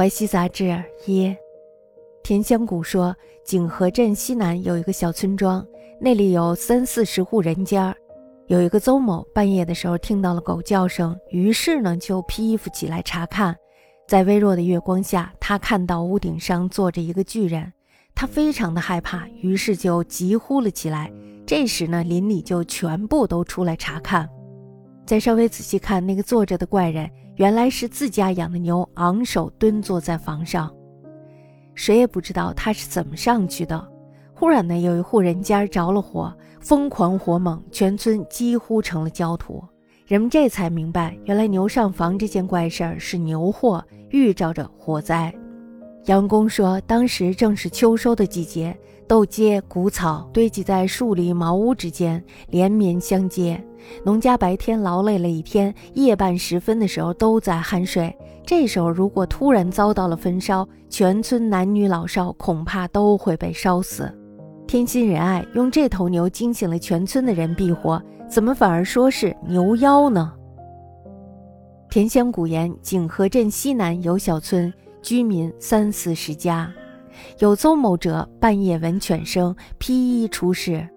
淮西杂志一，田香谷说，景和镇西南有一个小村庄，那里有三四十户人家。有一个邹某半夜的时候听到了狗叫声，于是呢就披衣服起来查看。在微弱的月光下，他看到屋顶上坐着一个巨人，他非常的害怕，于是就急呼了起来。这时呢，邻里就全部都出来查看。再稍微仔细看，那个坐着的怪人。原来是自家养的牛，昂首蹲坐在房上，谁也不知道他是怎么上去的。忽然呢，有一户人家着了火，疯狂火猛，全村几乎成了焦土。人们这才明白，原来牛上房这件怪事儿是牛祸，预兆着火灾。杨公说，当时正是秋收的季节。豆秸、谷草堆积在树篱、茅屋之间，连绵相接。农家白天劳累了一天，夜半时分的时候都在酣睡。这时候如果突然遭到了焚烧，全村男女老少恐怕都会被烧死。天心仁爱用这头牛惊醒了全村的人避火，怎么反而说是牛妖呢？田乡古言，景和镇西南有小村，居民三四十家。有邹某者，半夜闻犬声，披衣出室，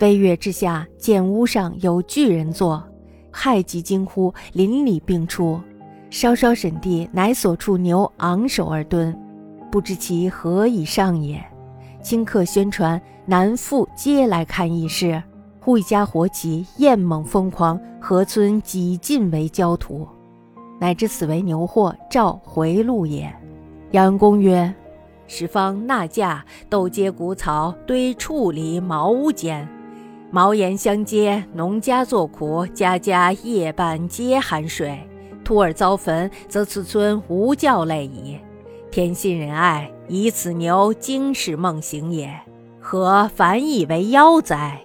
微月之下，见屋上有巨人坐，骇极惊呼，邻里并出，稍稍审地，乃所处牛昂首而蹲，不知其何以上也。顷刻宣传，男妇皆来看异事。忽一家火起，焰猛疯狂，河村几尽为焦土，乃知此为牛祸，召回路也。杨公曰。十方纳架，斗秸谷草堆处篱茅屋间，茅檐相接，农家作苦，家家夜半皆酣睡。兔儿遭焚，则此村无教类矣。天心仁爱，以此牛惊世梦醒也，何反以为妖哉？